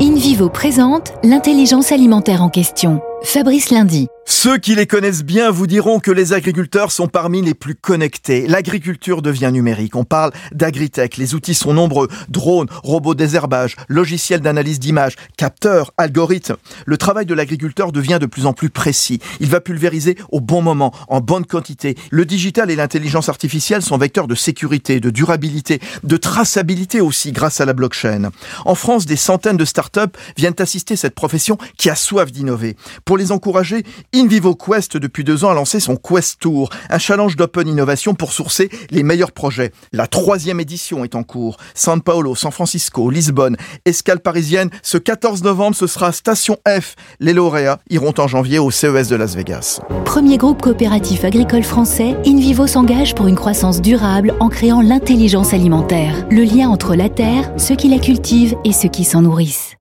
İn InVivo présente l'intelligence alimentaire en question. Fabrice Lundi. Ceux qui les connaissent bien vous diront que les agriculteurs sont parmi les plus connectés. L'agriculture devient numérique. On parle d'agritech. Les outils sont nombreux. Drones, robots désherbage, logiciels d'analyse d'images, capteurs, algorithmes. Le travail de l'agriculteur devient de plus en plus précis. Il va pulvériser au bon moment, en bonne quantité. Le digital et l'intelligence artificielle sont vecteurs de sécurité, de durabilité, de traçabilité aussi grâce à la blockchain. En France, des centaines de startups viennent assister cette profession qui a soif d'innover. Pour les encourager, InVivo Quest, depuis deux ans, a lancé son Quest Tour, un challenge d'open innovation pour sourcer les meilleurs projets. La troisième édition est en cours. San Paulo, San Francisco, Lisbonne, escale parisienne. Ce 14 novembre, ce sera Station F. Les lauréats iront en janvier au CES de Las Vegas. Premier groupe coopératif agricole français, InVivo s'engage pour une croissance durable en créant l'intelligence alimentaire. Le lien entre la terre, ceux qui la cultivent et ceux qui s'en nourrissent.